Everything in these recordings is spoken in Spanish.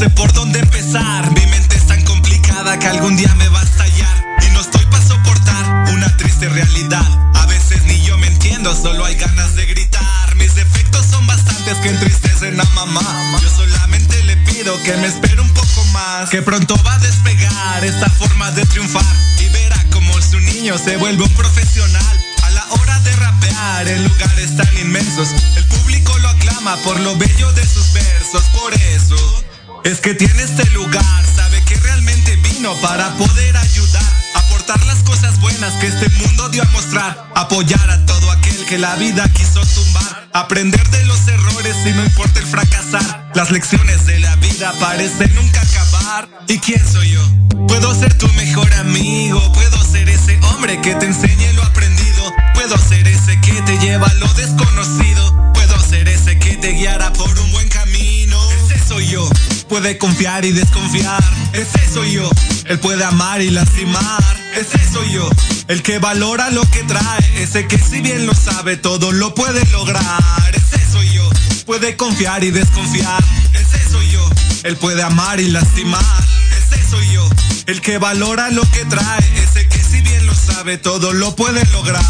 sé por dónde empezar. Mi mente es tan complicada que algún día me va a estallar. Y no estoy para soportar una triste realidad. A veces ni yo me entiendo, solo hay ganas de gritar. Mis defectos son bastantes que entristecen a mamá. Yo solamente le pido que me espere un poco más. Que pronto va a despegar esta forma de triunfar. Y verá como su niño se vuelve un profesional. A la hora de rapear en lugares tan inmensos, el público lo aclama por lo bello de sus versos. Por eso es que tiene este lugar, sabe que realmente vino para poder ayudar, aportar las cosas buenas que este mundo dio a mostrar, apoyar a todo aquel que la vida quiso tumbar, aprender de los errores y no importa el fracasar. Las lecciones de la vida parecen nunca acabar. ¿Y quién soy yo? Puedo ser tu mejor amigo, puedo ser ese hombre que te enseñe lo aprendido, puedo ser ese que te lleva a lo desconocido, puedo ser ese que te guiará por un buen camino. Soy yo. Puede confiar y desconfiar, ese soy yo. Él puede amar y lastimar, ese soy yo. El que valora lo que trae, ese que si bien lo sabe todo lo puede lograr, ese soy yo. Puede confiar y desconfiar, ese soy yo. Él puede amar y lastimar, ese soy yo. El que valora lo que trae, ese que si bien lo sabe todo lo puede lograr.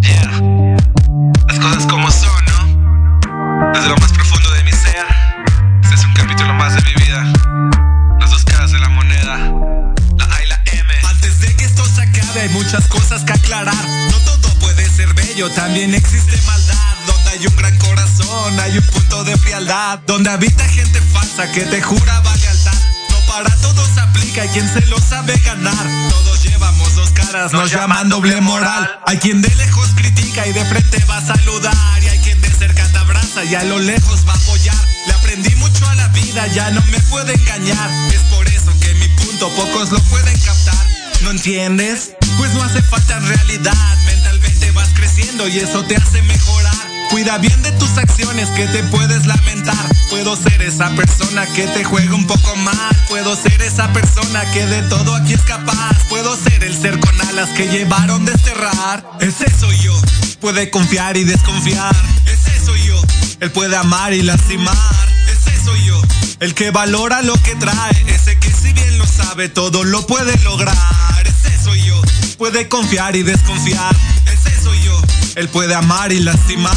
Yeah. Las cosas como son, ¿no? Desde lo más muchas cosas que aclarar. No todo puede ser bello, también existe maldad. Donde hay un gran corazón, hay un punto de frialdad. Donde habita gente falsa que te juraba lealtad. No para todos aplica, hay quien se lo sabe ganar. Todos llevamos dos caras, nos llaman doble moral. Hay quien de lejos critica y de frente va a saludar. Y hay quien de cerca te abraza y a lo lejos va a apoyar. Le aprendí mucho a la vida, ya no me puede engañar. Es por eso que mi punto pocos lo pueden captar. ¿No entiendes? Pues no hace falta realidad. Mentalmente vas creciendo y eso te hace mejorar. Cuida bien de tus acciones que te puedes lamentar. Puedo ser esa persona que te juega un poco mal. Puedo ser esa persona que de todo aquí es capaz. Puedo ser el ser con alas que llevaron desterrar. Ese soy yo. Puede confiar y desconfiar. Ese soy yo. Él puede amar y lastimar. Ese soy yo. El que valora lo que trae. Ese que si bien lo sabe todo lo puede lograr. Puede confiar y desconfiar. Ese soy yo. Él puede amar y lastimar.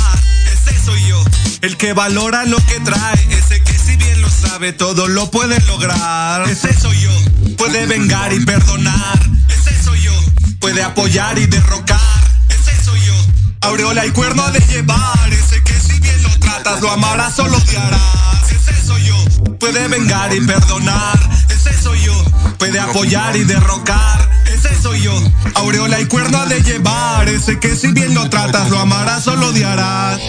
Ese soy yo. El que valora lo que trae. Ese que si bien lo sabe todo lo puede lograr. Ese soy yo. Puede vengar y perdonar. Ese soy yo. Puede apoyar y derrocar. Ese soy yo. Aureola y cuerno de llevar. Ese que si bien lo tratas lo amarás o lo odiarás. Ese soy yo. Puede vengar y perdonar. Ese soy yo. Puede apoyar y derrocar. Soy yo. Aureola y cuerno de llevar. Ese que si bien lo tratas lo amarás o lo odiarás.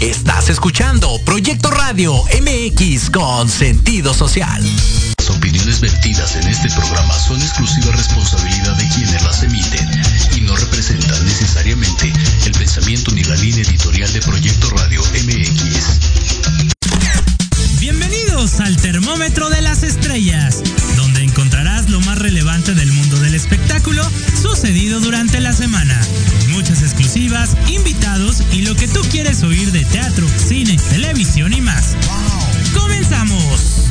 Estás escuchando Proyecto Radio MX con sentido social. Las opiniones vertidas en este programa son exclusiva responsabilidad de quienes las emiten y no representan necesariamente el pensamiento ni la línea editorial de Proyecto Radio MX. Bienvenidos al Termómetro de las Estrellas, donde encontrarás lo más relevante del mundo del espectáculo sucedido durante la semana. Invitados y lo que tú quieres oír de teatro, cine, televisión y más. ¡Comenzamos!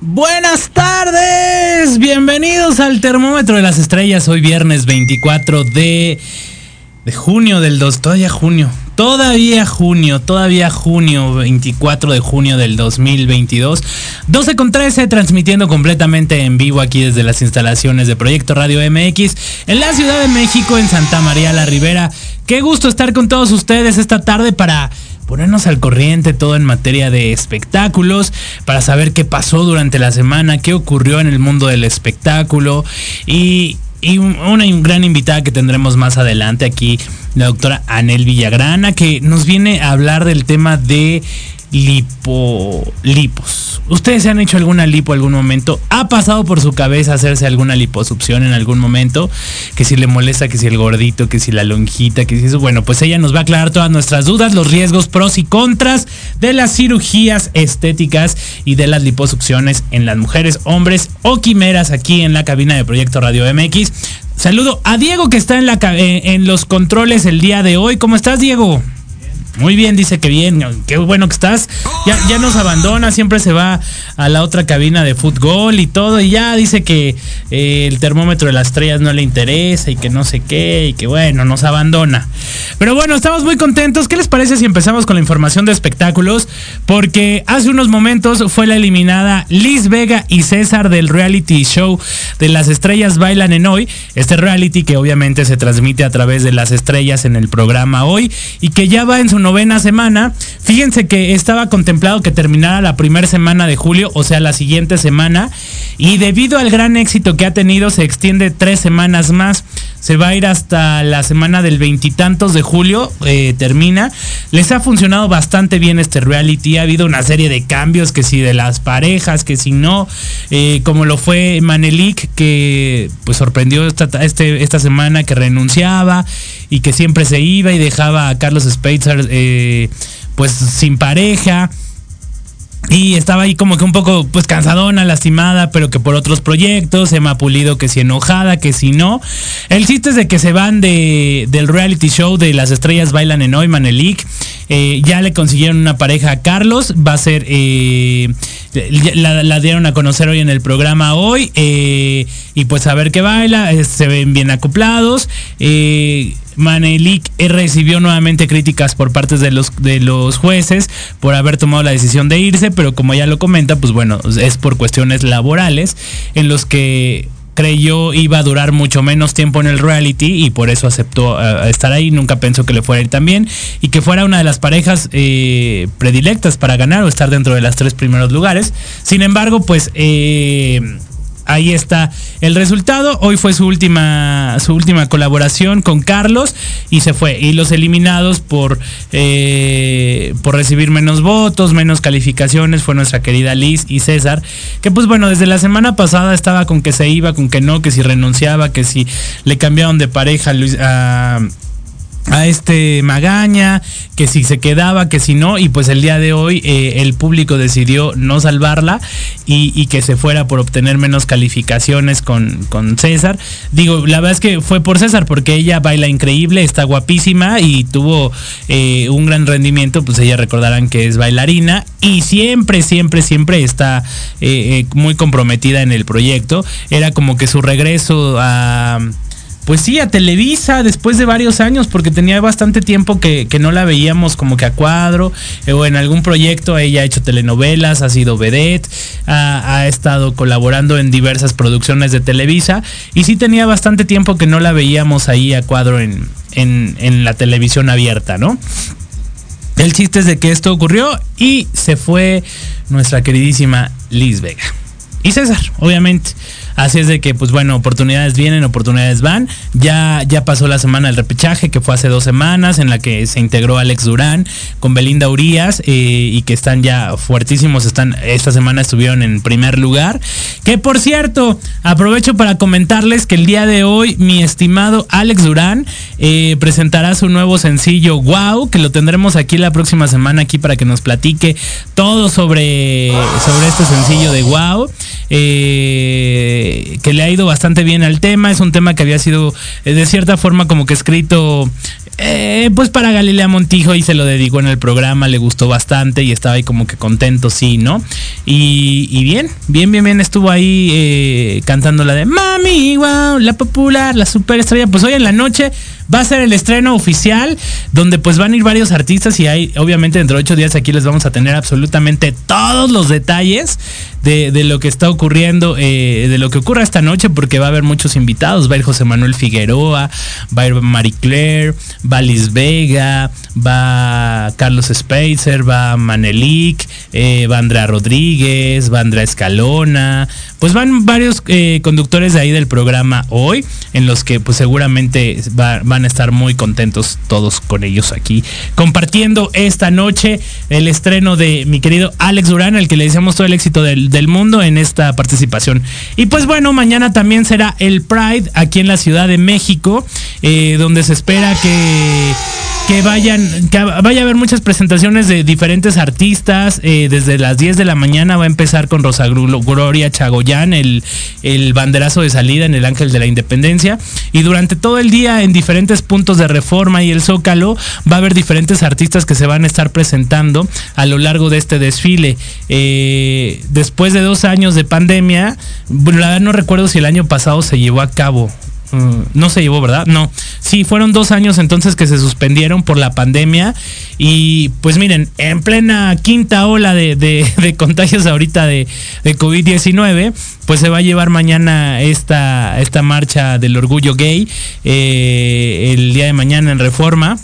Buenas tardes, bienvenidos al Termómetro de las Estrellas. Hoy viernes 24 de, de junio del 2, todavía junio, todavía junio, todavía junio, 24 de junio del 2022. 12 con 13, transmitiendo completamente en vivo aquí desde las instalaciones de Proyecto Radio MX en la Ciudad de México, en Santa María la Ribera. Qué gusto estar con todos ustedes esta tarde para ponernos al corriente todo en materia de espectáculos, para saber qué pasó durante la semana, qué ocurrió en el mundo del espectáculo y, y una gran invitada que tendremos más adelante aquí, la doctora Anel Villagrana, que nos viene a hablar del tema de lipo, lipos. ¿Ustedes se han hecho alguna lipo algún momento? ¿Ha pasado por su cabeza hacerse alguna liposucción en algún momento? Que si le molesta, que si el gordito, que si la lonjita, que si eso. Bueno, pues ella nos va a aclarar todas nuestras dudas, los riesgos, pros y contras de las cirugías estéticas y de las liposucciones en las mujeres, hombres o quimeras aquí en la cabina de Proyecto Radio MX. Saludo a Diego que está en, la, en los controles el día de hoy. ¿Cómo estás, Diego? Muy bien, dice que bien, qué bueno que estás. Ya, ya nos abandona, siempre se va a la otra cabina de fútbol y todo. Y ya dice que eh, el termómetro de las estrellas no le interesa y que no sé qué, y que bueno, nos abandona. Pero bueno, estamos muy contentos. ¿Qué les parece si empezamos con la información de espectáculos? Porque hace unos momentos fue la eliminada Liz Vega y César del reality show de las estrellas bailan en hoy. Este reality que obviamente se transmite a través de las estrellas en el programa hoy y que ya va en su novena semana. Fíjense que estaba contemplado que terminara la primera semana de julio, o sea, la siguiente semana. Y debido al gran éxito que ha tenido, se extiende tres semanas más. Se va a ir hasta la semana del veintitantos de julio, eh, termina. Les ha funcionado bastante bien este reality. Ha habido una serie de cambios, que si de las parejas, que si no, eh, como lo fue Manelik, que pues sorprendió esta, este, esta semana que renunciaba y que siempre se iba y dejaba a Carlos Spitzer eh, pues sin pareja. Y estaba ahí como que un poco pues cansadona, lastimada, pero que por otros proyectos, Emma Pulido que si enojada, que si no. El chiste es de que se van de, del reality show de las estrellas bailan en hoy, Manelik. Eh, ya le consiguieron una pareja a Carlos, va a ser, eh, la, dieron a conocer hoy en el programa hoy, eh, y pues a ver qué baila, se ven bien acoplados. Manelik recibió nuevamente críticas por parte de los, de los jueces por haber tomado la decisión de irse, pero como ya lo comenta, pues bueno, es por cuestiones laborales en los que creyó iba a durar mucho menos tiempo en el reality y por eso aceptó uh, estar ahí. Nunca pensó que le fuera a ir tan bien y que fuera una de las parejas eh, predilectas para ganar o estar dentro de las tres primeros lugares. Sin embargo, pues eh, ahí está el resultado. Hoy fue su última, su última colaboración con Carlos y se fue. Y los eliminados por, eh, por recibir menos votos, menos calificaciones, fue nuestra querida Liz y César. Que pues bueno, desde la semana pasada estaba con que se iba, con que no, que si renunciaba, que si le cambiaron de pareja Luis, a a este Magaña, que si se quedaba, que si no, y pues el día de hoy eh, el público decidió no salvarla y, que se fuera por obtener menos calificaciones con, con, César. Digo, la verdad es que fue por César, porque ella baila increíble, está guapísima y tuvo eh, un gran rendimiento, pues ella recordarán que es bailarina y siempre, siempre, siempre está eh, muy comprometida en el proyecto. Era como que su regreso a pues sí, a Televisa después de varios años, porque tenía bastante tiempo que, que no la veíamos como que a cuadro, eh, o en algún proyecto ella ha hecho telenovelas, ha sido vedette, ha, estado colaborando en diversas producciones de Televisa, y sí tenía bastante tiempo que no la veíamos ahí a cuadro en, en la televisión abierta, ¿no? El chiste es de que esto ocurrió y se fue nuestra queridísima Liz Vega. Y César, obviamente. Así es de que, pues bueno, oportunidades vienen, oportunidades van. Ya, ya pasó la semana del repechaje, que fue hace dos semanas, en la que se integró Alex Durán con Belinda Urias eh, y que están ya fuertísimos. Están, esta semana estuvieron en primer lugar. Que por cierto, aprovecho para comentarles que el día de hoy mi estimado Alex Durán eh, presentará su nuevo sencillo Wow, que lo tendremos aquí la próxima semana aquí para que nos platique todo sobre, sobre este sencillo de Wow. Eh, que le ha ido bastante bien al tema. Es un tema que había sido eh, de cierta forma como que escrito eh, pues para Galilea Montijo y se lo dedicó en el programa, le gustó bastante y estaba ahí como que contento, sí, ¿no? Y, y bien, bien, bien, bien, estuvo ahí eh, cantando la de Mami, wow, la popular, la superestrella. Pues hoy en la noche Va a ser el estreno oficial, donde pues van a ir varios artistas y hay, obviamente dentro de ocho días aquí les vamos a tener absolutamente todos los detalles de, lo que está ocurriendo, eh, de lo que ocurra esta noche, porque va a haber muchos invitados. Va a ir José Manuel Figueroa, va a ir Marie Claire, va Liz Vega, va Carlos Spacer, va Manelik, eh, va Andrea Rodríguez, va Andrea Escalona. Pues van varios eh, conductores de ahí del programa hoy, en los que pues seguramente va- van a estar muy contentos todos con ellos aquí, compartiendo esta noche el estreno de mi querido Alex Durán, al que le deseamos todo el éxito del, del mundo en esta participación. Y pues bueno, mañana también será el Pride aquí en la Ciudad de México, eh, donde se espera que que vayan, que vaya a haber muchas presentaciones de diferentes artistas. eh, desde las 10 de la mañana va a empezar con Rosa Gloria Chagoyán, el, el banderazo de salida en el Ángel de la Independencia. Y durante todo el día, en diferentes puntos de reforma y el Zócalo, va a haber diferentes artistas que se van a estar presentando a lo largo de este desfile. Eh, después de dos años de pandemia, la verdad no recuerdo si el año pasado se llevó a cabo. Mm, no se llevó, ¿verdad? No. Sí, fueron dos años entonces que se suspendieron por la pandemia. Y pues miren, en plena quinta ola de, de- de contagios ahorita de, de COVID-19, pues se va a llevar mañana esta, esta marcha del orgullo gay, eh, el día de mañana en Reforma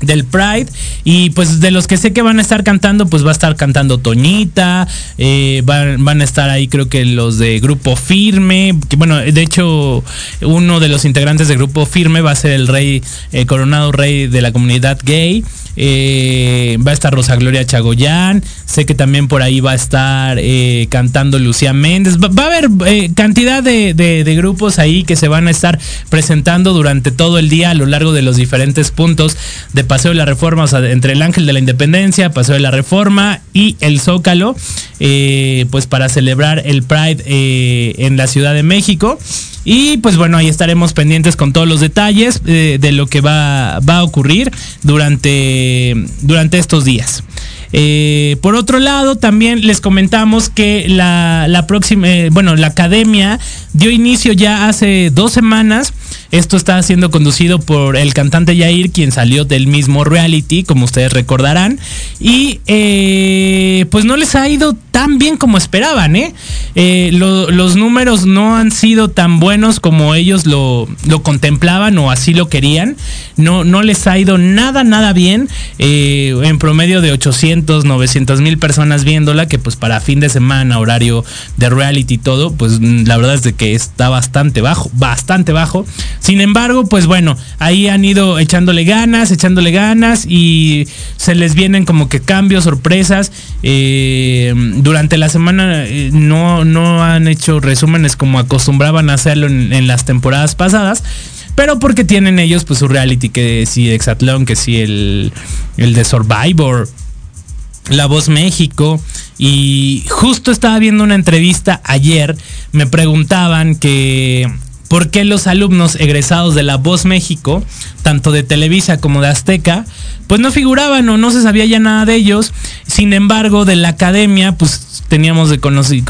del Pride. Y pues de los que sé que van a estar cantando pues va a estar cantando Toñita eh, van, van a estar ahí creo que los de Grupo Firme que bueno de hecho uno de los integrantes de Grupo Firme va a ser el rey eh, coronado rey de la comunidad gay. Eh, va a estar Rosa Gloria Chagoyán sé que también por ahí va a estar eh, cantando Lucía Méndez va, a haber eh, cantidad de, grupos ahí que se van a estar presentando durante todo el día a lo largo de los diferentes puntos de Paseo de la Reforma, o sea, entre el Ángel de la Independencia, Paseo de la Reforma y el Zócalo, eh, pues para celebrar el Pride en la Ciudad de México. Y pues bueno, ahí estaremos pendientes con todos los detalles de lo que va, va a ocurrir durante, durante estos días. Eh, por otro lado, también les comentamos que la, la próxima, eh, bueno, la academia dio inicio ya hace dos semanas. Esto está siendo conducido por el cantante Yair, quien salió del mismo reality, como ustedes recordarán. Y eh, pues no les ha ido tan bien como esperaban, ¿eh? Eh, lo- los números no han sido tan buenos como ellos lo, lo contemplaban o así lo querían. No, no les ha ido nada, nada bien. En promedio de 800, 900 mil personas viéndola, que pues para fin de semana, horario de reality y todo, pues la verdad es de que está bastante bajo, bastante bajo. Sin embargo, pues bueno, ahí han ido echándole ganas, echándole ganas y se les vienen como que cambios, sorpresas. Eh, durante la semana eh, no, no han hecho resúmenes como acostumbraban a hacerlo en, las temporadas pasadas. Pero porque tienen ellos pues su reality, que si Exatlón, que si el, el de Survivor, la Voz México. Y justo estaba viendo una entrevista ayer, me preguntaban que por qué los alumnos egresados de la Voz México, tanto de Televisa como de Azteca, pues no figuraban o no se sabía ya nada de ellos. Sin embargo, de la academia, pues teníamos de conocer,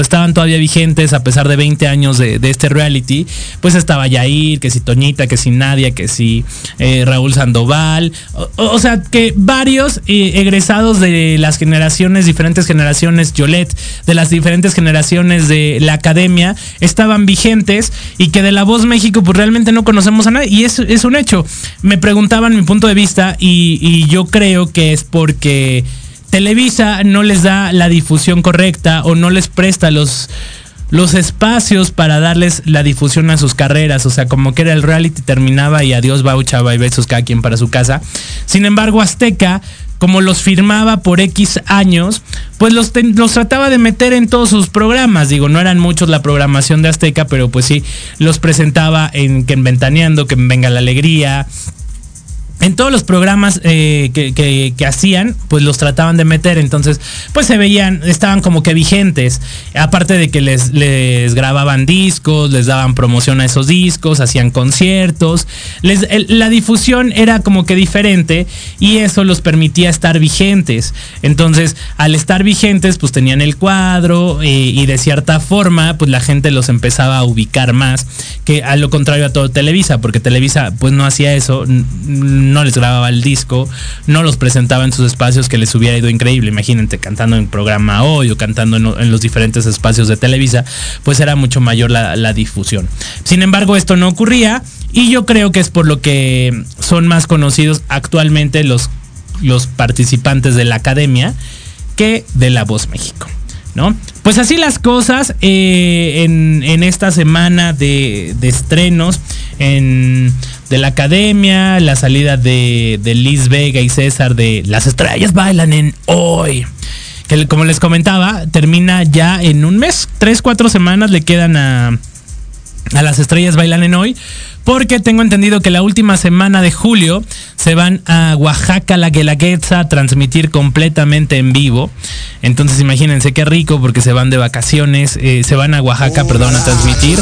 estaban todavía vigentes a pesar de 20 años de, este reality, pues estaba Yair, que si Toñita, que si Nadia, que si eh, Raúl Sandoval, o, sea que varios eh, egresados de las generaciones, diferentes generaciones, Yolet, de las diferentes generaciones de la academia, estaban vigentes y que de la voz México pues realmente no conocemos a nadie y es, es un hecho. Me preguntaban mi punto de vista y yo creo que es porque Televisa no les da la difusión correcta o no les presta los, los espacios para darles la difusión a sus carreras. O sea, como que era el reality terminaba y adiós, baucha, y besos cada quien para su casa. Sin embargo, Azteca, como los firmaba por X años, pues los, los trataba de meter en todos sus programas. Digo, no eran muchos la programación de Azteca, pero pues sí, los presentaba en que en Ventaneando, que en Venga la Alegría, en todos los programas eh, que, que- hacían, pues los trataban de meter, entonces pues se veían, estaban como que vigentes, aparte de que les, les grababan discos, les daban promoción a esos discos, hacían conciertos, les, el- la difusión era como que diferente y eso los permitía estar vigentes, entonces al estar vigentes pues tenían el cuadro eh, y de cierta forma pues la gente los empezaba a ubicar más que a lo contrario a todo Televisa, porque Televisa pues no hacía eso, no les grababa el disco, no los presentaba en sus espacios que les hubiera ido increíble, imagínate cantando en programa hoy o cantando en, los diferentes espacios de Televisa, pues era mucho mayor la, difusión. Sin embargo, esto no ocurría y yo creo que es por lo que son más conocidos actualmente los, los participantes de la academia que de La Voz México. ¿No? Pues así las cosas eh, en, en esta semana de, de estrenos en, de la academia, la salida de, de Liz Vega y César de Las estrellas bailan en hoy. Que como les comentaba, termina ya en un mes, tres, cuatro semanas le quedan a, a las estrellas bailan en hoy. Porque tengo entendido que la última semana de julio se van a Oaxaca, la Guelaguetza, a transmitir completamente en vivo. Entonces imagínense qué rico porque se van de vacaciones, eh, se van a Oaxaca, perdón, a transmitir,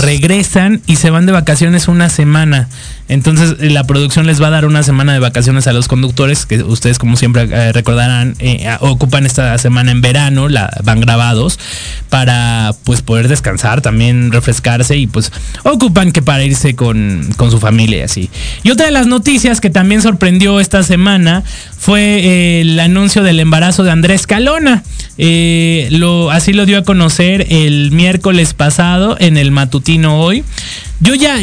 regresan y se van de vacaciones una semana. Entonces eh, la producción les va a dar una semana de vacaciones a los conductores, que ustedes como siempre eh, recordarán, ocupan esta semana en verano, la, van grabados, para pues poder descansar, también refrescarse y pues ocupan que para irse con, con su familia y así. Y otra de las noticias que también sorprendió esta semana fue eh, el anuncio del embarazo de Andrés Calona. Eh, así lo dio a conocer el miércoles pasado en el matutino hoy. Yo ya,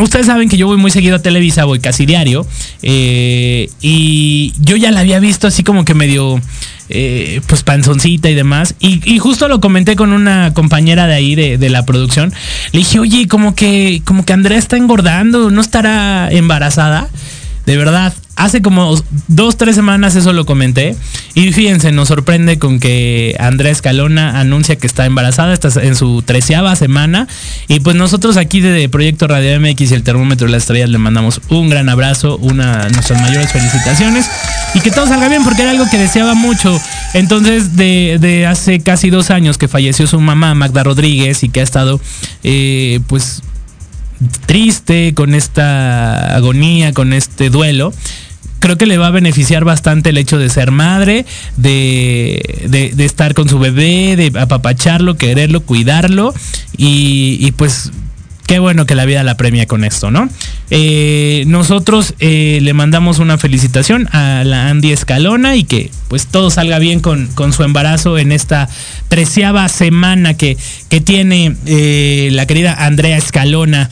ustedes saben que yo voy muy seguido a Televisa, voy casi diario, eh, y yo ya la había visto así como que medio, eh, pues panzoncita y demás, y, justo lo comenté con una compañera de ahí de la producción, le dije, oye, como que, como que Andrea está engordando, ¿no estará embarazada? De verdad, hace como dos, tres semanas eso lo comenté. Y fíjense, nos sorprende con que Andrea Escalona anuncia que está embarazada, está en su treceava semana. Y pues nosotros aquí de Proyecto Radio MX y el Termómetro de las Estrellas le mandamos un gran abrazo, una nuestras mayores felicitaciones. Y que todo salga bien porque era algo que deseaba mucho. Entonces, de, de hace casi dos años que falleció su mamá, Magda Rodríguez, y que ha estado eh, pues triste, con esta agonía, con este duelo, creo que le va a beneficiar bastante el hecho de ser madre, de, de- estar con su bebé, de apapacharlo, quererlo, cuidarlo y pues qué bueno que la vida la premia con esto, ¿no? Eh, nosotros eh, le mandamos una felicitación a la Andy Escalona y que pues todo salga bien con, con su embarazo en esta treceava semana que, que tiene eh, la querida Andrea Escalona,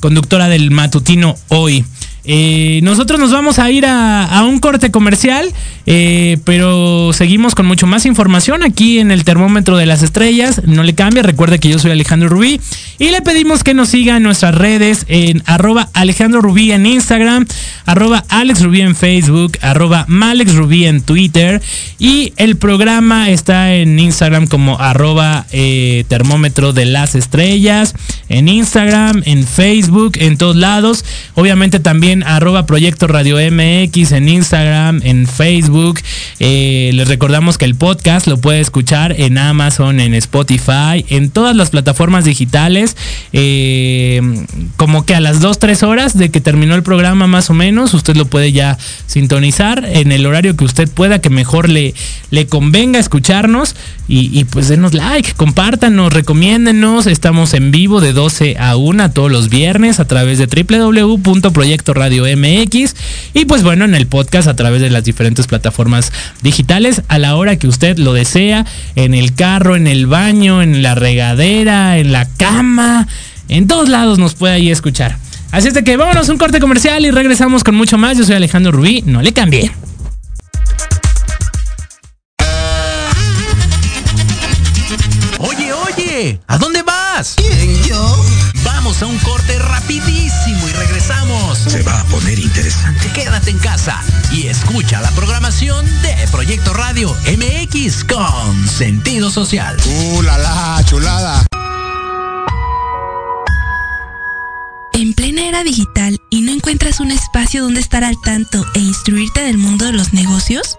conductora del matutino hoy. Eh, nosotros nos vamos a ir a, a un corte comercial, eh, pero seguimos con mucho más información aquí en el termómetro de las estrellas. No le cambie, recuerde que yo soy Alejandro Rubí y le pedimos que nos siga en nuestras redes en arroba Alejandro Rubí en Instagram, arroba Alex Rubí en Facebook, arroba Malex Rubí en Twitter y el programa está en Instagram como arroba eh, termómetro de las estrellas, en Instagram, en Facebook, en todos lados. Obviamente también arroba Proyecto Radio MX en Instagram, en Facebook. Eh, les recordamos que el podcast lo puede escuchar en Amazon, en Spotify, en todas las plataformas digitales. Eh, como que a las 2, 3 horas de que terminó el programa más o menos, usted lo puede ya sintonizar en el horario que usted pueda, que mejor le, le convenga escucarnos. Y, pues denos like, compártanos, recomiéndenos. Estamos en vivo de 12 a 1 todos los viernes a través de www.proyectoradio MX y pues bueno, en el podcast a través de las diferentes plataformas digitales a la hora que usted lo desea, en el carro, en el baño, en la regadera, en la cama, en todos lados nos puede ahí escuchar. Así es de que vámonos un corte comercial y regresamos con mucho más. Yo soy Alejandro Rubí, no le cambie. Oye, ¿a dónde vas? ¿Quién, yo? Vamos a un corte rapidísimo y regresamos. Se va a poner interesante. Quédate en casa y escucha la programación de Proyecto Radio MX con sentido social. ¡Uh, la, la chulada! En plena era era digital y no encuentras un espacio donde estar al tanto e instruirte del mundo de los negocios?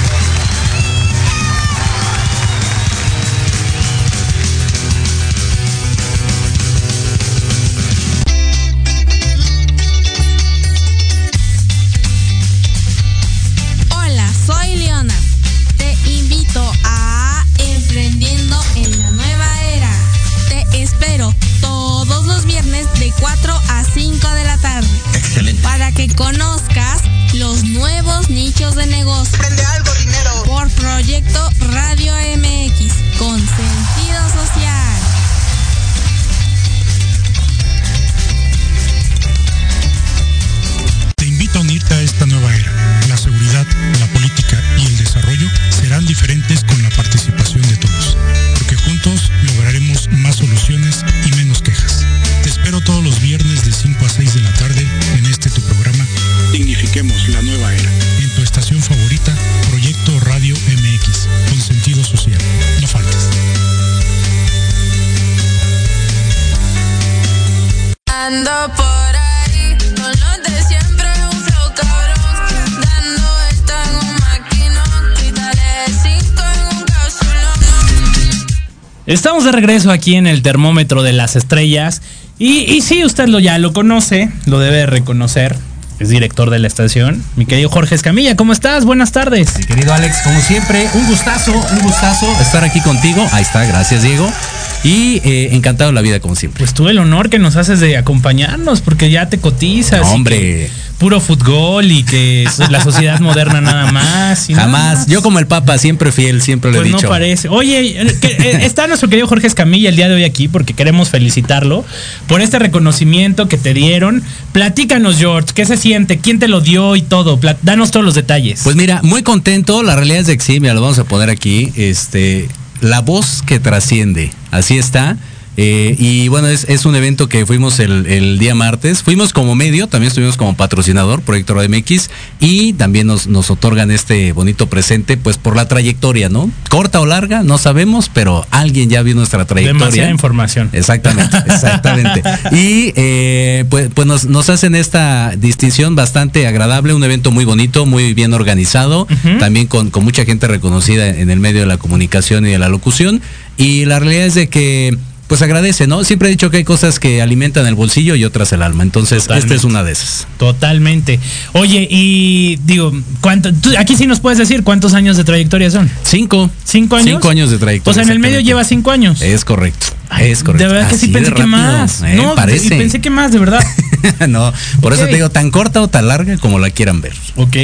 Que conozcas los nuevos nichos de negocio Prende algo, dinero. por Proyecto Radio Estamos de regreso aquí en el termómetro de las estrellas. Y, y sí, usted lo ya lo conoce, lo debe reconocer. Es director de la estación. Mi querido Jorge Escamilla, ¿cómo estás? Buenas tardes. Mi querido Alex, como siempre, un gustazo, un gustazo estar aquí contigo. Ahí está, gracias Diego. Y eh, encantado de la vida como siempre. Pues tú el honor que nos haces de acompañarnos, porque ya te cotizas. No, hombre. Puro fútbol y que es la sociedad moderna nada más. y nada Jamás. más. Yo como el Papa, siempre fiel, siempre lo Pues he no dicho. parece. Oye, eh, eh, está nuestro querido Jorge Escamilla el día de hoy aquí porque queremos felicitarlo por este reconocimiento que te dieron. Platícanos, George, ¿qué se siente? ¿Quién te lo dio y todo? Danos todos los detalles. Pues mira, muy contento. La realidad es de que sí, mira, lo vamos a poner aquí. Este, la voz que trasciende. Así está. Eh, y bueno, es, es un evento que fuimos el, el día martes. Fuimos como medio, también estuvimos como patrocinador, Proyecto MX, y también nos, nos otorgan este bonito presente, pues por la trayectoria, ¿no? Corta o larga, no sabemos, pero alguien ya vio nuestra trayectoria. Demasiada información. Exactamente, exactamente. Y eh, pues, pues nos, nos hacen esta distinción bastante agradable, un evento muy bonito, muy bien organizado, también con, con mucha gente reconocida en el medio de la comunicación y de la locución. Y la realidad es de que pues agradece, ¿no? Siempre he dicho que hay cosas que alimentan el bolsillo y otras el alma. Entonces, Totalmente. esta es una de esas. Totalmente. Oye, y digo, ¿cuánto, tú- aquí sí nos puedes decir cuántos años de trayectoria son. Cinco. ¿Cinco años? Cinco años de trayectoria. O sea, en el medio lleva cinco años. Es correcto. Ay, es correcto. De verdad que sí Así pensé que más. ¿eh? no, parece. y pensé que más, de verdad. no, por eso te digo, tan corta o tan larga como la quieran ver. ok.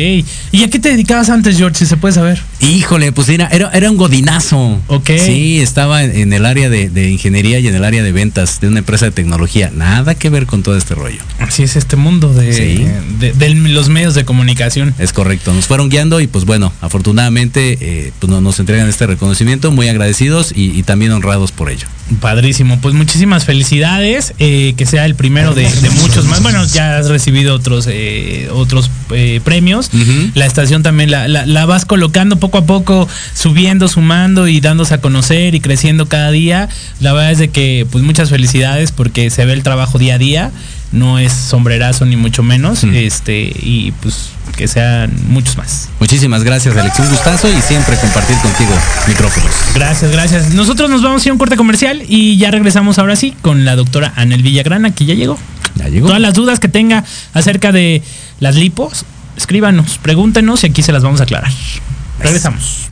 ¿Y a qué te dedicabas antes, George, si se puede saber? Híjole, pues era, era, era un godinazo. Ok. Sí, estaba en, en el área de, de ingeniería y en el área de ventas de una empresa de tecnología. Nada que ver con todo este rollo. Así es este mundo de, Sí. de- de los medios de comunicación. Es correcto. Nos fueron guiando y pues bueno, afortunadamente eh, pues, no- nos entregan este reconocimiento, muy agradecidos y, y también honrados por ello. Padrísimo, pues muchísimas felicidades, eh, que sea el primero de, de muchos más. Bueno, ya has recibido otros eh, otros eh, premios. La estación también la, la- la vas colocando poco a poco, subiendo, sumando y dándose a conocer y creciendo cada día. La verdad es de que pues muchas felicidades porque se ve el trabajo día a día. No es sombrerazo ni mucho menos. Este, y pues que sean muchos más. Muchísimas gracias, Alex. Un gustazo y siempre compartir contigo micrófonos. Gracias, gracias. Nosotros nos vamos a ir a un corte comercial y ya regresamos ahora sí con la doctora Anel Villagrana, que ya llegó. Ya llegó. Todas las dudas que tenga acerca de las lipos, escríbanos, pregúntenos y aquí se las vamos a aclarar. Regresamos.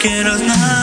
Quieras nada.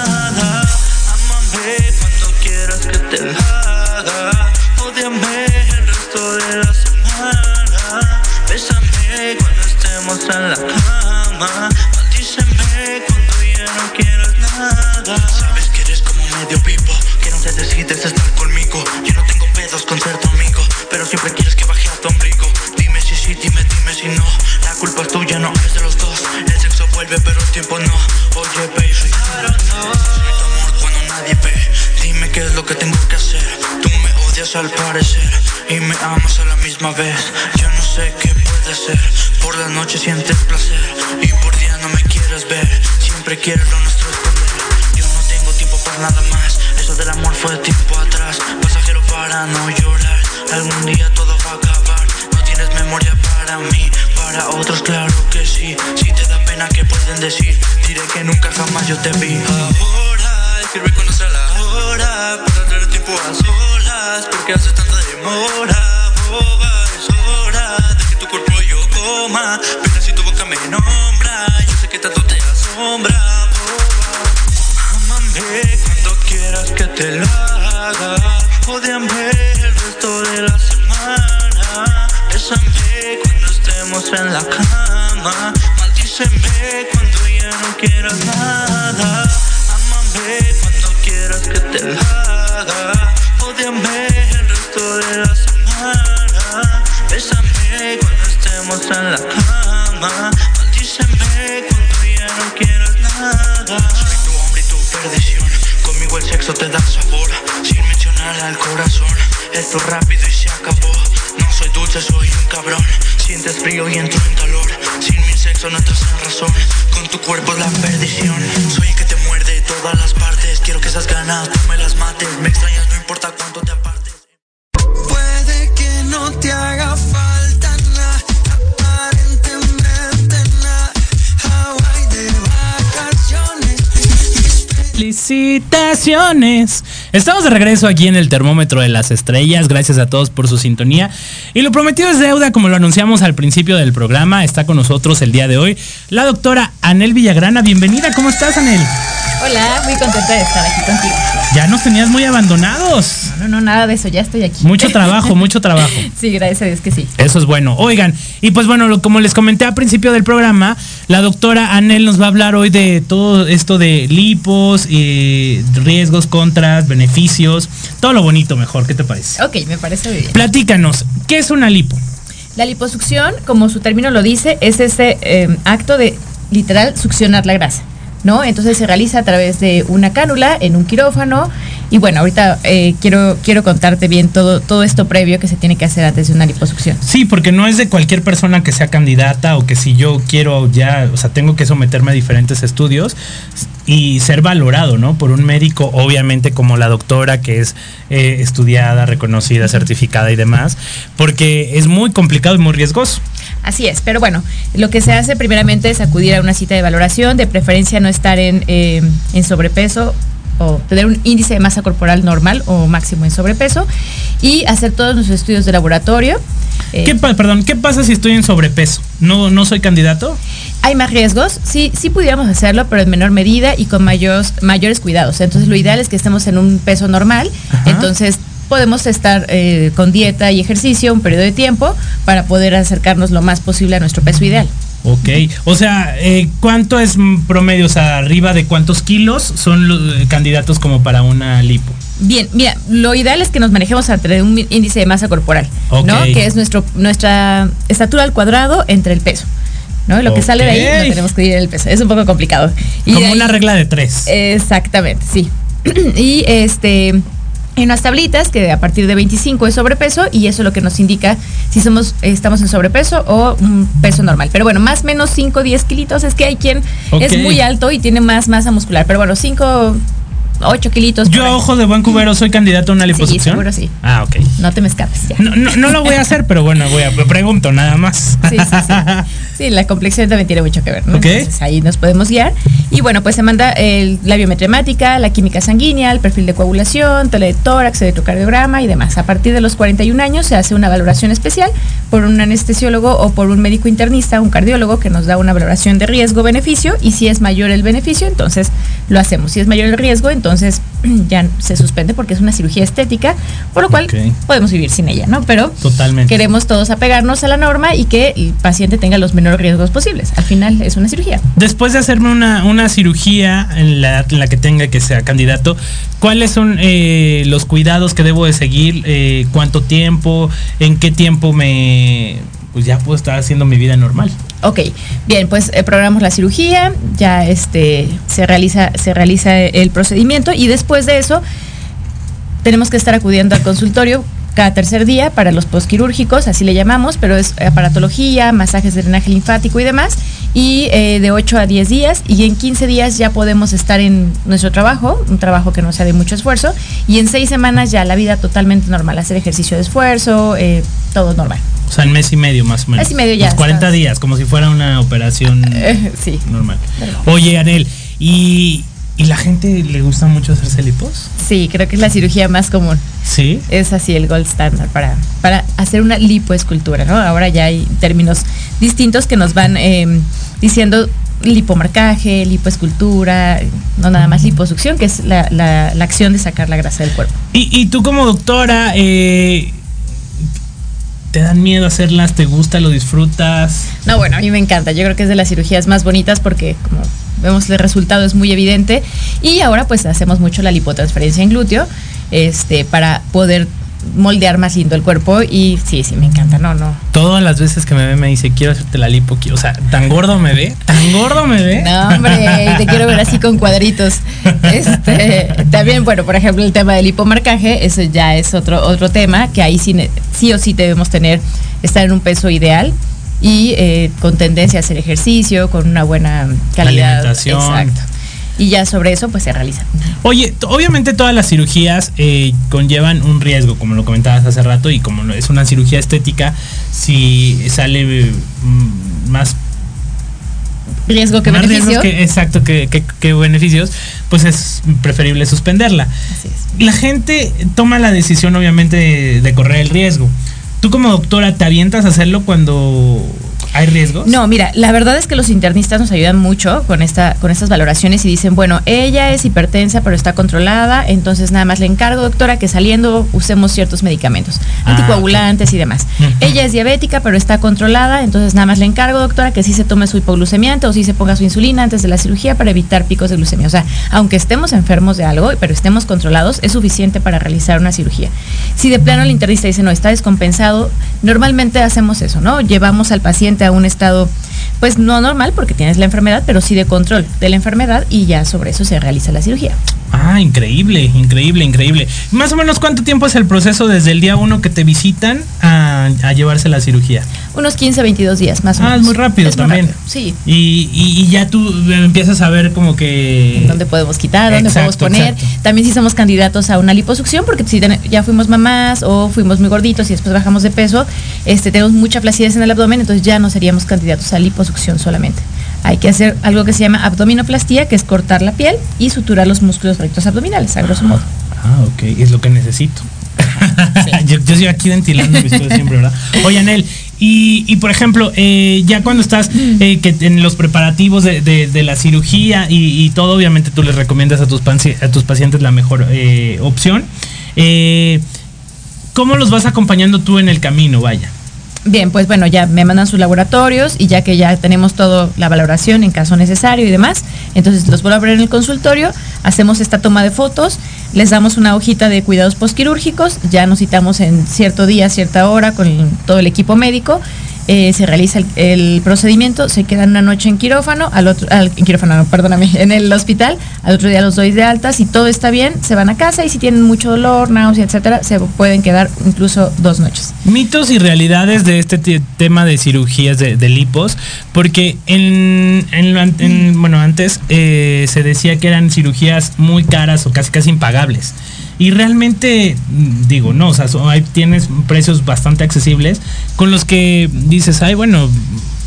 Misma vez. Yo no sé qué puede ser. Por la noche sientes placer y por día no me quieres ver. Siempre quieres te Estamos de regreso aquí en el termómetro de las estrellas. Gracias a todos por su sintonía. Y lo prometido es deuda, como lo anunciamos al principio del programa. Está con nosotros el día de hoy la doctora Anel Villagrana. Bienvenida. ¿Cómo estás, Anel? Hola, muy contenta de estar aquí contigo. Ya nos tenías muy abandonados. No, no, nada de eso, ya estoy aquí. Mucho trabajo, mucho trabajo. Sí, gracias a Dios que sí. Eso es bueno. Oigan, y pues bueno, lo- como les comenté al principio del programa, la doctora Anel nos va a hablar hoy de todo esto de lipos, eh, riesgos, contras, beneficios, todo lo bonito mejor. ¿Qué te parece? Ok, me parece muy bien. Platícanos, ¿qué es una lipo? La liposucción, como su término lo dice, es ese eh, acto de literal succionar la grasa. ¿No? Entonces se realiza a través de una cánula en un quirófano. Y bueno, ahorita eh, quiero, quiero contarte bien todo, todo esto previo que se tiene que hacer antes de una liposucción. Sí, porque no es de cualquier persona que sea candidata o que si yo quiero ya, o sea, tengo que someterme a diferentes estudios y ser valorado, ¿no? Por un médico, obviamente como la doctora que es eh, estudiada, reconocida, certificada y demás, porque es muy complicado y muy riesgoso. Así es, pero bueno, lo que se hace primeramente es acudir a una cita de valoración, de preferencia no estar en, eh, en sobrepeso o tener un índice de masa corporal normal o máximo en sobrepeso y hacer todos nuestros estudios de laboratorio. Eh, ¿Qué, perdón, ¿qué pasa si estoy en sobrepeso? ¿No, no soy candidato? hay más riesgos, sí, sí pudiéramos hacerlo, pero en menor medida y con mayores, mayores cuidados. Entonces lo ideal es que estemos en un peso normal, Ajá. entonces podemos estar eh, con dieta y ejercicio un periodo de tiempo para poder acercarnos lo más posible a nuestro peso ideal. Ok, o sea, eh, ¿cuánto es promedio? O sea, arriba de cuántos kilos son los eh, candidatos como para una lipo. Bien, mira, lo ideal es que nos manejemos entre un índice de masa corporal, ¿no? Que es nuestro, nuestra estatura al cuadrado entre el peso. ¿no? Lo que sale de ahí no tenemos que dividir el peso. Es un poco complicado. Y Como ahí- una regla de tres. Exactamente, sí. y este en unas tablitas que a partir de 25 es sobrepeso y eso es lo que nos indica si somos estamos en sobrepeso o un peso normal. Pero bueno, más o menos 5 10 kilitos es que hay quien es muy alto y tiene más masa muscular. Pero bueno, 5 8 kilitos. Yo ojo de buen cubero soy candidato a una Sí, liposucción. seguro sí. Ah, ok. No te me escapes ya. No, no, no lo voy a hacer, pero bueno, voy a pregunto nada más. Sí, sí, sí. Sí, la complexión también tiene mucho que ver, ¿no? Entonces ahí nos podemos guiar. Y bueno, pues se manda el, la biometría hemática, la química sanguínea, el perfil de coagulación, tele de tórax, electrocardiograma y demás. A partir de los 41 años se hace una valoración especial por un anestesiólogo o por un médico internista, un cardiólogo, que nos da una valoración de riesgo-beneficio. Y si es mayor el beneficio, entonces lo hacemos. Si es mayor el riesgo, entonces ya se suspende porque es una cirugía estética, por lo cual podemos vivir sin ella, ¿no? Pero Totalmente. queremos todos apegarnos a la norma y que el paciente tenga los menores riesgos posibles. Al final es una cirugía. Después de hacerme una, una cirugía en la, en la que tenga que sea candidato, ¿cuáles son eh, los cuidados que debo de seguir? Eh, ¿Cuánto tiempo? ¿En qué tiempo me... Pues ya puedo estar haciendo mi vida normal. Ok, bien, pues eh, programamos la cirugía, ya este se realiza, se realiza el procedimiento y después de eso tenemos que estar acudiendo al consultorio cada tercer día para los postquirúrgicos, así le llamamos, pero es aparatología, masajes de drenaje linfático y demás, y eh, de 8 a 10 días, y en 15 días ya podemos estar en nuestro trabajo, un trabajo que no sea de mucho esfuerzo, y en 6 semanas ya la vida totalmente normal, hacer ejercicio de esfuerzo, eh, todo normal. O sea, en mes y medio más o menos. Mes y medio ya Los 40 estás. días, como si fuera una operación Eh, sí. normal. Oye, Anel, ¿y, ¿y la gente le gusta mucho hacerse lipos? Sí, creo que es la cirugía más común. Sí. Es así el gold standard para, para hacer una lipoescultura, ¿no? Ahora ya hay términos distintos que nos van eh, diciendo lipomarcaje, lipoescultura, no nada más liposucción, que es la, la- la acción de sacar la grasa del cuerpo. Y, y tú como doctora, eh, ¿te dan miedo hacerlas? ¿Te gusta? ¿Lo disfrutas? No, bueno, a mí me encanta. Yo creo que es de las cirugías más bonitas porque como vemos el resultado es muy evidente y ahora pues hacemos mucho la lipotransferencia en glúteo este para poder moldear más lindo el cuerpo y sí, sí, me encanta. No, no. Todas las veces que me ve me dice, quiero hacerte la lipo. quiero-". O sea, ¿tan gordo me ve? ¿Tan gordo me ve? No, hombre, te quiero ver así con cuadritos. Este, también, bueno, por ejemplo, el tema del hipomarcaje, eso ya es otro, otro tema, que ahí sí, sí o sí debemos tener, estar en un peso ideal y eh, con tendencia a hacer ejercicio, con una buena calidad. Alimentación. Exacto. Y ya sobre eso, pues se realiza. Oye, obviamente todas las cirugías eh, conllevan un riesgo, como lo comentabas hace rato, y como es una cirugía estética, si sale mm, más Riesgo que más beneficio. riesgos que, exacto, que, que- que beneficios, pues es preferible suspenderla. Así es. La gente toma la decisión, obviamente, de, de correr el riesgo. ¿Tú como doctora te avientas a hacerlo cuando hay riesgos? No, mira, la verdad es que los internistas nos ayudan mucho con esta, con estas valoraciones y dicen, bueno, ella es hipertensa pero está controlada, entonces nada más le encargo, doctora, que saliendo usemos ciertos medicamentos, Ah, anticoagulantes y demás. Ella es diabética pero está controlada, entonces nada más le encargo, doctora, que sí se tome su hipoglucemiante o sí se ponga su insulina antes de la cirugía para evitar picos de glucemia. O sea, aunque estemos enfermos de algo, pero estemos controlados, es suficiente para realizar una cirugía. Si de plano el internista dice, no, está descompensado, normalmente hacemos eso, ¿no? Llevamos al paciente a un estado, pues no normal porque tienes la enfermedad, pero sí de control de la enfermedad y ya sobre eso se realiza la cirugía. Ah, increíble, increíble, increíble. Más o menos cuánto tiempo es el proceso desde el día uno que te visitan a, a llevarse la cirugía. Unos 15, 22 días más o Ah, menos. es muy rápido Es muy también. rápido, Sí. Y, y- y ya tú empiezas a ver como que... dónde podemos quitar, dónde Exacto, podemos poner. exacto. También si somos candidatos a una liposucción, porque si ya fuimos mamás o fuimos muy gorditos y después bajamos de peso, este, tenemos mucha flacidez en el abdomen, entonces ya no seríamos candidatos a liposucción solamente. Hay que hacer algo que se llama abdominoplastía, que es cortar la piel y suturar los músculos rectos abdominales, a grosso modo. Ah, ok, es lo que necesito. yo, yo estoy aquí ventilando mi estudio siempre, ¿verdad? Oye, Anel, y, y por ejemplo, eh, ya cuando estás eh, que en los preparativos de, de- de la cirugía y, y todo, obviamente tú les recomiendas a tus, panci- a tus pacientes la mejor eh, opción. ¿Cómo los vas acompañando tú en el camino, vaya? Bien, pues bueno, ya me mandan sus laboratorios y ya que ya tenemos toda la valoración en caso necesario y demás, entonces los vuelvo a ver en el consultorio, hacemos esta toma de fotos, les damos una hojita de cuidados postquirúrgicos, ya nos citamos en cierto día, cierta hora con todo el equipo médico eh, se realiza el, el procedimiento, se quedan una noche en quirófano, al otro, al, en quirófano, no, perdóname, en el hospital, al otro día los doy de alta, si todo está bien, se van a casa y si tienen mucho dolor, náusea, etcétera, se pueden quedar incluso dos noches. Mitos y realidades de este te- tema de cirugías de, de lipos, porque en, en en- bueno, antes eh, se decía que eran cirugías muy caras o casi casi impagables. Y realmente, mm, digo, no, o sea, son- hay, tienes precios bastante accesibles con los que dices, ay, bueno,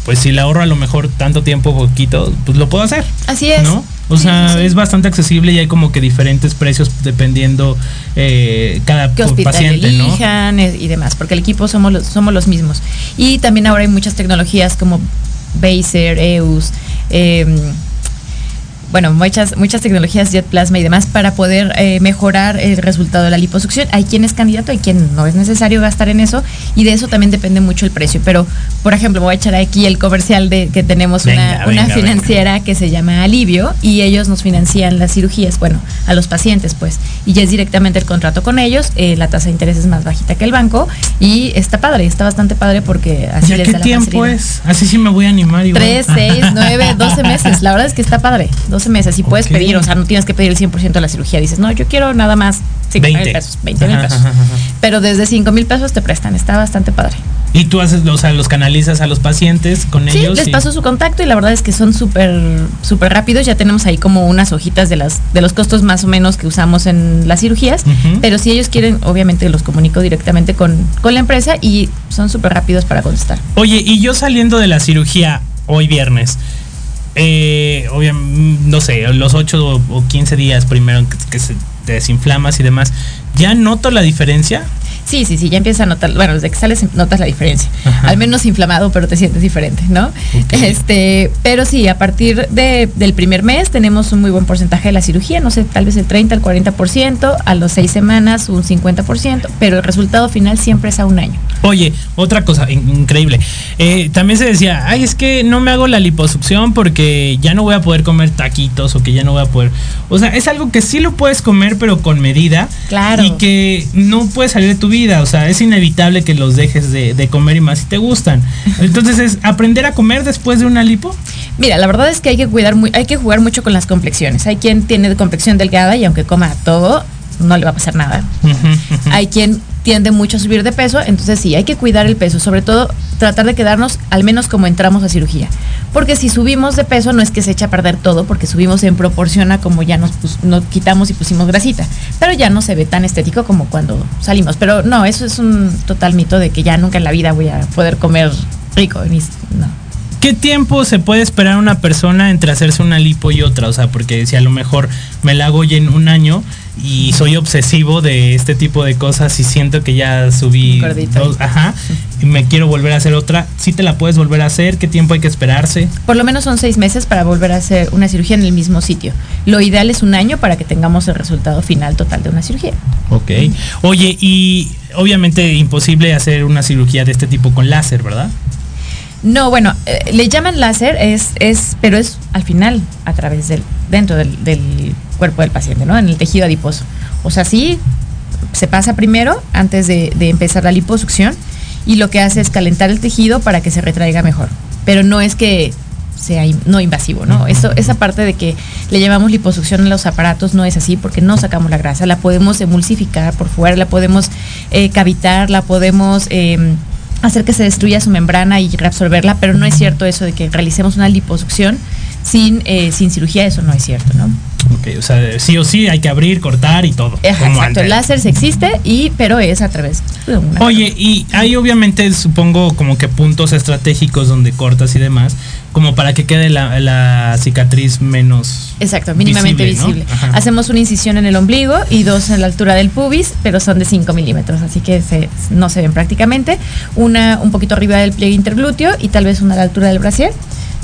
pues si le ahorro a lo mejor tanto tiempo, poquito, pues lo puedo hacer. Así es. ¿No? O sea, sí, sí. es bastante accesible y hay como que diferentes precios dependiendo eh, cada qué hospital paciente, ¿no? elijan eh, y demás, porque el equipo somos los, somos los mismos. Y también ahora hay muchas tecnologías como Baser, EUS, eh, bueno, muchas, muchas tecnologías Jet Plasma y demás para poder eh, mejorar el resultado de la liposucción. Hay quien es candidato, hay quien no es necesario gastar en eso y de eso también depende mucho el precio. Pero, por ejemplo, voy a echar aquí el comercial de que tenemos Venga, una, venga, una venga. financiera que se llama Alivio y ellos nos financian las cirugías, bueno, a los pacientes pues, y ya es directamente el contrato con ellos, eh, la tasa de interés es más bajita que el banco y está padre, está bastante padre porque así ¿Ya les qué da la tiempo facilidad. es? Así sí me voy a animar igual. 3, 6, 9, 12 meses. La verdad es que está padre. 12 meses. Y puedes pedir, o sea, no tienes que pedir el 100% de la cirugía. Dices, no, yo quiero nada más 5 mil 20. pesos, 20 mil pesos. ajá, ajá. Pero desde 5 mil pesos te prestan. Está bastante padre. Y tú haces, o sea, los canalizas a los pacientes con Sí, ellos. les y- paso su contacto y la verdad es que son súper súper rápidos. Ya tenemos ahí como unas hojitas de las de los costos más o menos que usamos en las cirugías. Pero si ellos quieren, obviamente los comunico directamente con, con la empresa y son súper rápidos para contestar. Oye, y yo saliendo de la cirugía hoy viernes, eh, obviamente, no sé, los 8 o 15 días primero que, se desinflamas y demás, ¿ya noto la diferencia? Sí, sí, sí, ya empiezas a notar, bueno, desde que sales notas la diferencia. Ajá. Al menos inflamado, pero te sientes diferente, ¿no? Este, pero sí, a partir de, del primer mes tenemos un muy buen porcentaje de la cirugía, no sé, tal vez el 30 al 40%, a los seis semanas un 50%, pero el resultado final siempre es a un año. Oye, otra cosa in- increíble. Eh, también se decía, ay, es que no me hago la liposucción porque ya no voy a poder comer taquitos o que ya no voy a poder. O sea, es algo que sí lo puedes comer, pero con medida. Claro. Y que no puedes salir de tu vida. O sea, es inevitable que los dejes de, de comer y más si te gustan. Entonces es aprender a comer después de una lipo. Mira, la verdad es que hay que cuidar muy, hay que jugar mucho con las complexiones. Hay quien tiene complexión delgada y aunque coma todo, no le va a pasar nada. Hay quien tiende mucho a subir de peso, entonces sí, hay que cuidar el peso, sobre todo tratar de quedarnos al menos como entramos a cirugía. Porque si subimos de peso no es que se echa a perder todo, porque subimos en proporción a como ya nos, nos quitamos y pusimos grasita, pero ya no se ve tan estético como cuando salimos. Pero no, eso es un total mito de que ya nunca en la vida voy a poder comer rico. No. ¿Qué tiempo se puede esperar una persona entre hacerse una lipo y otra? O sea, porque si a lo mejor me la hago ya en un año y soy obsesivo de este tipo de cosas y siento que ya subí dos, ajá, y me quiero volver a hacer otra, ¿sí te la puedes volver a hacer? ¿Qué tiempo hay que esperarse? Por lo menos son seis meses para volver a hacer una cirugía en el mismo sitio. Lo ideal es un año para que tengamos el resultado final total de una cirugía. Ok. Oye, y obviamente imposible hacer una cirugía de este tipo con láser, ¿verdad? No, bueno, eh, le llaman láser, es, es, pero es al final a través del, dentro del, del cuerpo del paciente, ¿no? En el tejido adiposo. O sea, sí, se pasa primero antes de, de empezar la liposucción y lo que hace es calentar el tejido para que se retraiga mejor. Pero no es que sea in- no invasivo, ¿no? Eso, esa parte de que le llamamos liposucción en los aparatos no es así porque no sacamos la grasa, la podemos emulsificar por fuera, la podemos eh, cavitar, la podemos eh, hacer que se destruya su membrana y reabsorberla, pero no es cierto eso de que realicemos una liposucción sin, eh, sin cirugía, eso no es cierto, ¿no? Ok, o sea, sí o sí hay que abrir, cortar y todo. Ajá, como exacto, el láser existe, y, pero es a través de una... Oye, y hay obviamente, supongo, como que puntos estratégicos donde cortas y demás, como para que quede la, la cicatriz menos. Exacto, mínimamente visible, visible. ¿no? Ajá. Hacemos una incisión en el ombligo y dos en la altura del pubis, pero son de 5 milímetros, así que se- no se ven prácticamente. Una un poquito arriba del pliegue interglúteo y tal vez una a la altura del brasier,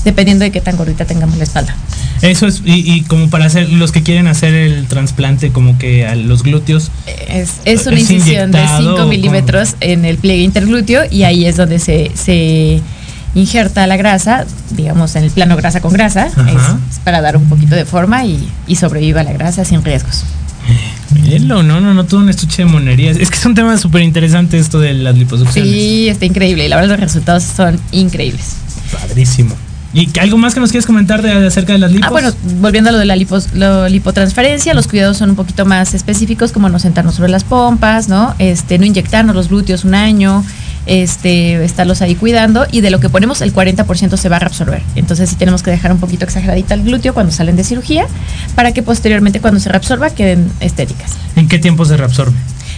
dependiendo de qué tan gordita tengamos la espalda. Eso es, y, y como para hacer, los que quieren hacer el trasplante, como que a los glúteos. Es, es una ¿Es incisión de inyectado 5 o milímetros en el pliegue interglúteo y ahí es donde se, se injerta la grasa, digamos en el plano grasa con grasa, es, es para dar un poquito de forma y, y sobreviva la grasa sin riesgos. Mírenlo, no, no, no, todo un estuche de monerías. Es que es un tema súper interesante esto de las liposucciones. Sí, está increíble y la verdad los resultados son increíbles. Padrísimo. ¿Y algo más que nos quieres comentar de, acerca de las lipos? Ah, bueno, volviendo a lo de la lipos- lo- lipotransferencia, los cuidados son un poquito más específicos, como no sentarnos sobre las pompas, ¿no? Este, no inyectarnos los glúteos un año, este, estarlos ahí cuidando, y de lo que ponemos, el 40% se va a reabsorber. Entonces sí tenemos que dejar un poquito exageradita el glúteo cuando salen de cirugía, para que posteriormente cuando se reabsorba queden estéticas. ¿En qué tiempo se reabsorbe?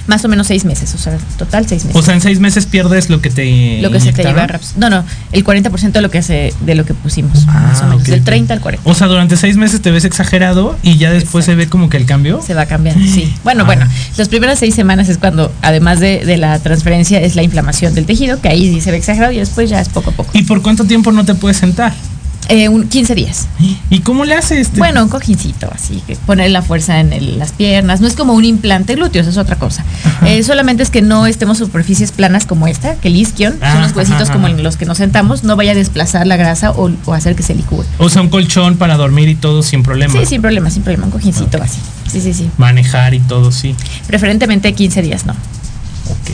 Más o menos seis meses, o sea, total seis meses. O sea, en seis meses pierdes lo que te. lo que se te inyectaron. iba a reabsorber. No, no, el 40% de lo que se, de lo que pusimos, más o menos, Ah, del ok. 30 al 40. O sea, durante seis meses te ves exagerado y ya después se ve como que el cambio. Se va cambiando, sí. Bueno, Ah. bueno, las primeras seis semanas es cuando, además de, de la transferencia, es la inflamación del tejido, que ahí sí se ve exagerado y después ya es poco a poco. ¿Y por cuánto tiempo no te puedes sentar? Eh, un 15 días. ¿Y cómo le haces? Te- Bueno, un cojincito, así que poner la fuerza en el- las piernas. No es como un implante glúteo, eso es otra cosa. Eh, solamente es que no estemos superficies planas como esta, que el isquion, Ah, son los huesitos ajá, como en los que nos sentamos, no vaya a desplazar la grasa o, o hacer que se licúe. O sea, un colchón para dormir y todo sin problema. Sí, sin problema, sin problema, un cojincito así. Sí, sí, sí. Manejar y todo, sí. Preferentemente 15 días, no. Ok.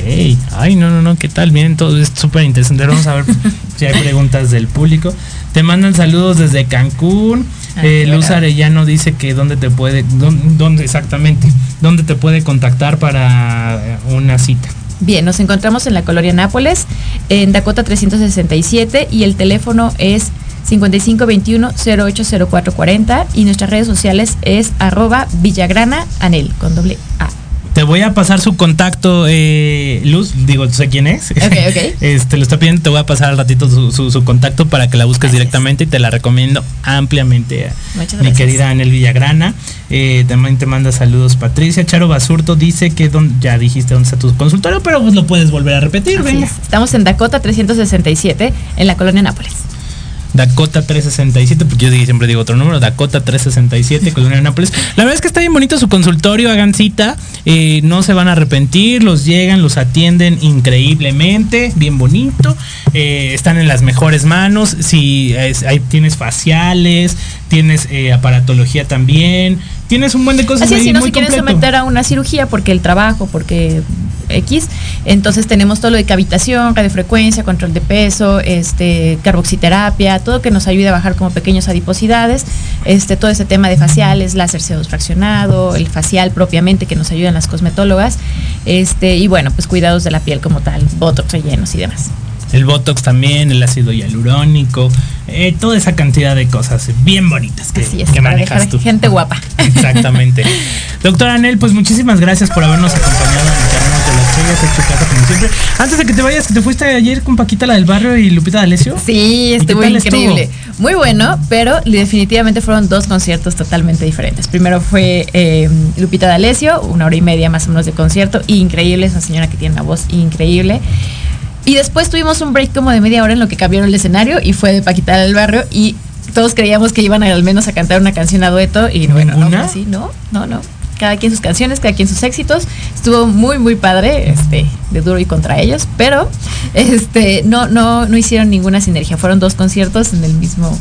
Ay, no, no, no, ¿qué tal? Miren, todo es súper interesante. Vamos a ver si hay preguntas del público. Te mandan saludos desde Cancún. Ah, Eh, Luz. Arellano dice que dónde te puede, dónde, dónde exactamente, dónde te puede contactar para una cita. Bien, nos encontramos en la colonia Nápoles, en Dakota 367 y el teléfono es 5521-080440 y nuestras redes sociales es arroba Villagrana Anel con doble A. Te voy a pasar su contacto, eh, Luz, digo, sé quién es. Ok, ok. Este, lo está pidiendo, te voy a pasar al ratito su, su- su contacto para que la busques Gracias. directamente y te la recomiendo ampliamente. Muchas Mi gracias. querida Anel Villagrana. Eh, también te manda saludos Patricia. Charo Basurto dice que don- ya dijiste dónde está tu consultorio, pero pues lo puedes volver a repetir, venga. es. Estamos en Dakota 367 en la colonia Nápoles. Dakota 367, porque yo siempre digo otro número, Dakota 367, Colonia Nápoles. La verdad es que está bien bonito su consultorio, hagan cita, eh, no se van a arrepentir, los llegan, los atienden increíblemente, bien bonito, eh, están en las mejores manos, si es- ahí tienes faciales, tienes eh, aparatología también, tienes un buen de cosas Así es, ahí si no muy se quieren completo. someter a una cirugía porque el trabajo, porque X, entonces tenemos todo lo de cavitación, radiofrecuencia, control de peso, este, carboxiterapia, todo que nos ayude a bajar como pequeños adiposidades, este, todo ese tema de faciales, láser CO2 fraccionado, el facial propiamente que nos ayudan las cosmetólogas, este, y bueno, pues cuidados de la piel como tal, botox rellenos y demás. El Botox también, el ácido hialurónico, eh, toda esa cantidad de cosas bien bonitas que, Así es, que para manejas dejar tú. gente guapa. Exactamente. Doctora Anel, pues muchísimas gracias por habernos acompañado en el Termómetro de las es tu casa como siempre. Antes de que te vayas, que te fuiste ayer con Paquita la del barrio y Lupita D'Alessio. Sí, ¿Y qué estuvo tal estuvo? increíble. Muy bueno, pero definitivamente fueron dos conciertos totalmente diferentes. Primero fue eh, Lupita D'Alessio, una hora y media más o menos de concierto, increíble, es una señora que tiene una voz increíble. Y después tuvimos un break como de media hora en lo que cambiaron el escenario y fue de Paquita del Barrio y todos creíamos que iban al menos a cantar una canción a dueto y bueno, no, así, no, no, no. Cada quien sus canciones, cada quien sus éxitos. Estuvo muy, muy padre, este, de duro y contra ellos, pero este, no, no, no hicieron ninguna sinergia. Fueron dos conciertos en el mismo,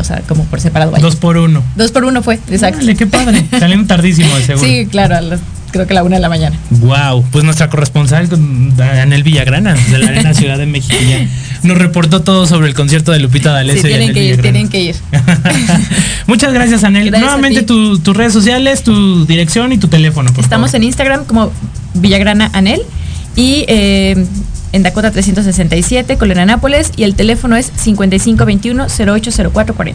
o sea, como por separado. vaya. Dos por uno. Dos por uno fue, exacto. Órale, qué padre. Salieron tardísimo, de seguro. Sí, claro, a las- creo que a la una de la mañana. Wow, pues nuestra corresponsal con Anel Villagrana de la Arena Ciudad de México ya nos reportó todo sobre el concierto de Lupita D'Alessio. Sí, tienen que ir, tienen que ir. Muchas gracias, Anel. Gracias Nuevamente tu- tus redes sociales, tu dirección y tu teléfono, por Estamos favor. en Instagram como Villagrana Anel y eh, en Dakota 367, Colonia Nápoles, y el teléfono es 5521-080440.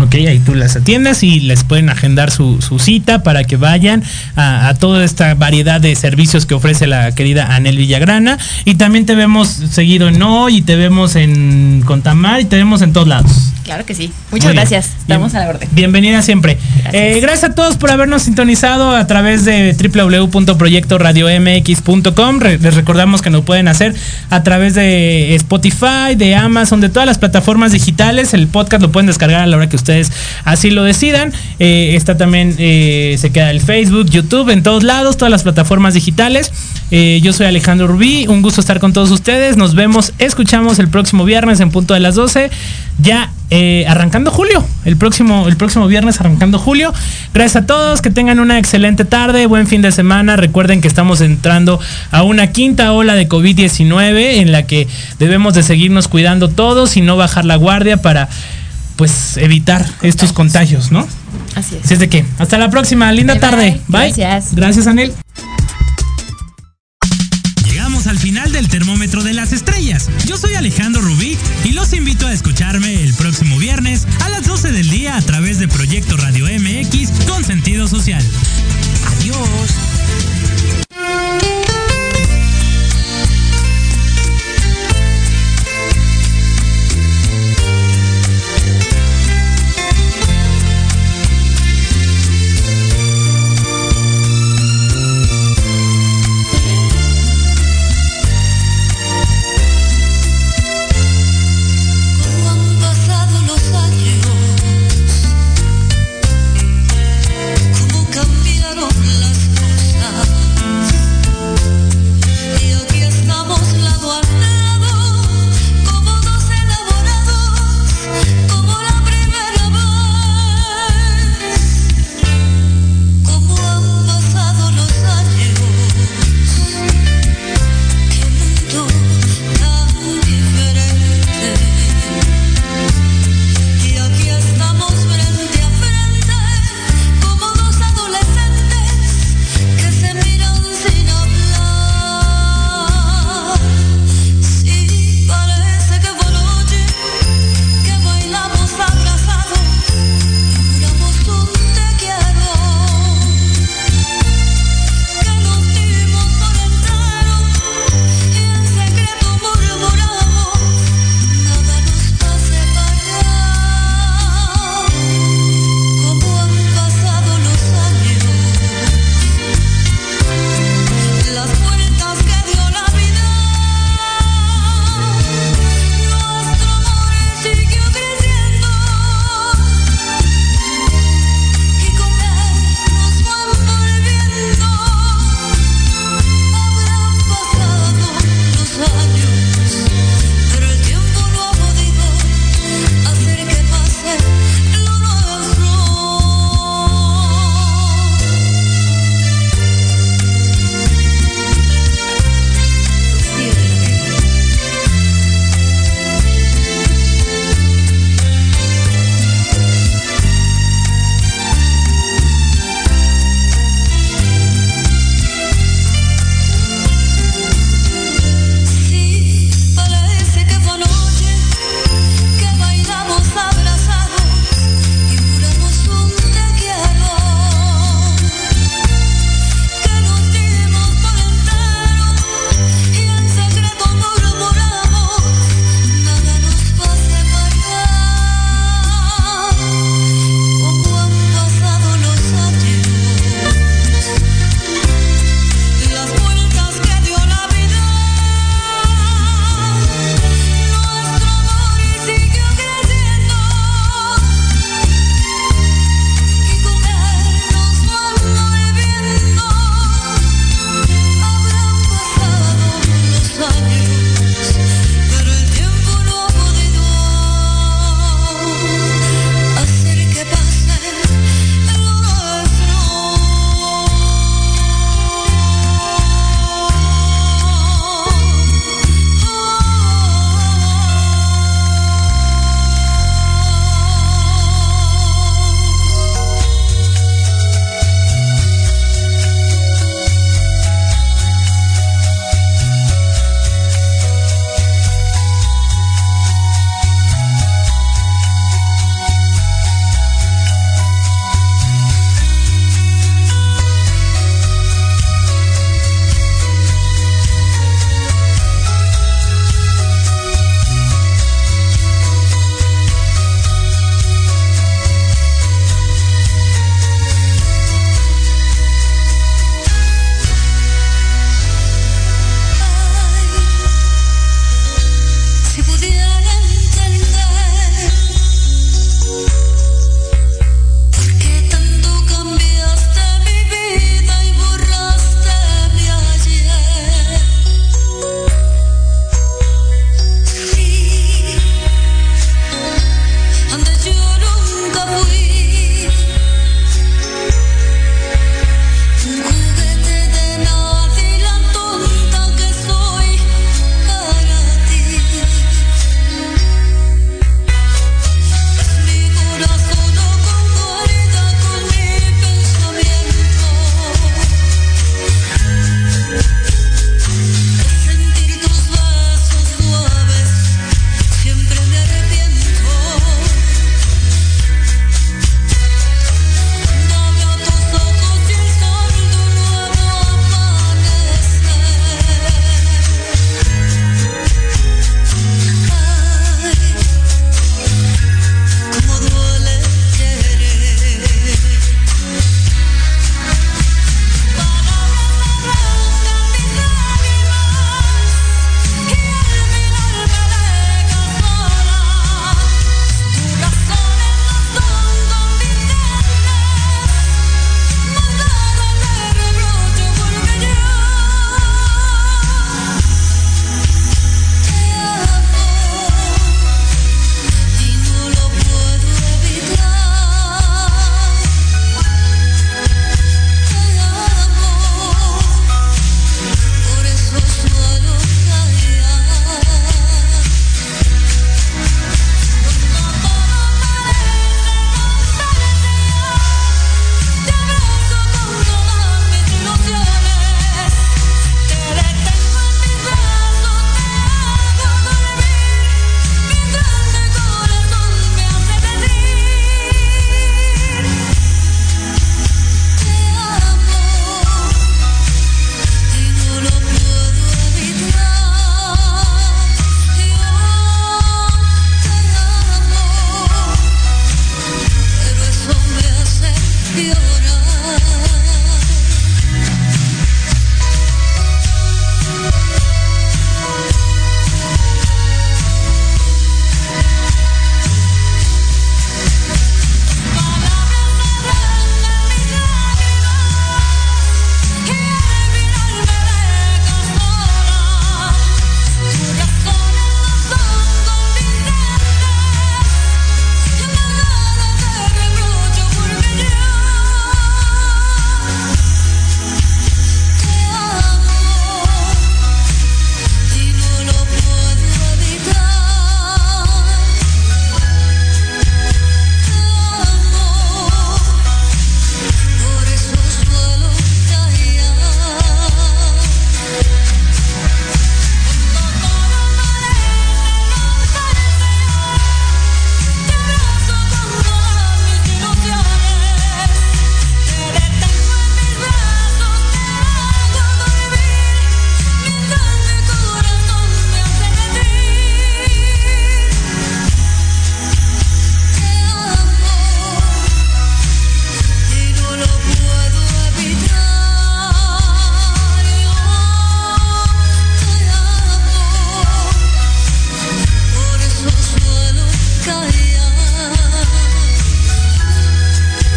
Ok, ahí tú las atiendes y les pueden agendar su, su cita para que vayan a, a toda esta variedad de servicios que ofrece la querida Anel Villagrana. Y también te vemos seguido en Hoy y te vemos en Contamar y te vemos en todos lados. Claro que sí. Muchas Muy bien. gracias. Estamos Bien- a la orden. Bienvenida siempre. Gracias. Eh, gracias a todos por habernos sintonizado a través de www.proyectoradiomx.com. Re- les recordamos que nos pueden hacer a través de Spotify, de Amazon, de todas las plataformas digitales. El podcast lo pueden descargar a la hora que ustedes así lo decidan. Eh, está también, eh, se queda el Facebook, YouTube, en todos lados, todas las plataformas digitales. Eh, yo soy Alejandro Rubí, un gusto estar con todos ustedes. Nos vemos, escuchamos el próximo viernes en punto de las 12. Ya eh, arrancando julio, el próximo, el próximo viernes arrancando julio. Gracias a todos, que tengan una excelente tarde, buen fin de semana. Recuerden que estamos entrando a una quinta ola de COVID-19 en la que debemos de seguirnos cuidando todos y no bajar la guardia para pues evitar estos contagios, ¿no? Así es. Así es de que, hasta la próxima, linda Bye, tarde. bye. Bye. Gracias. Gracias, Anel. Llegamos al final del termómetro de las estrellas. Yo soy Alejandro Rubí y los invito a escucharme el próximo viernes a las 12 del día a través de Proyecto Radio MX con sentido social. Adiós.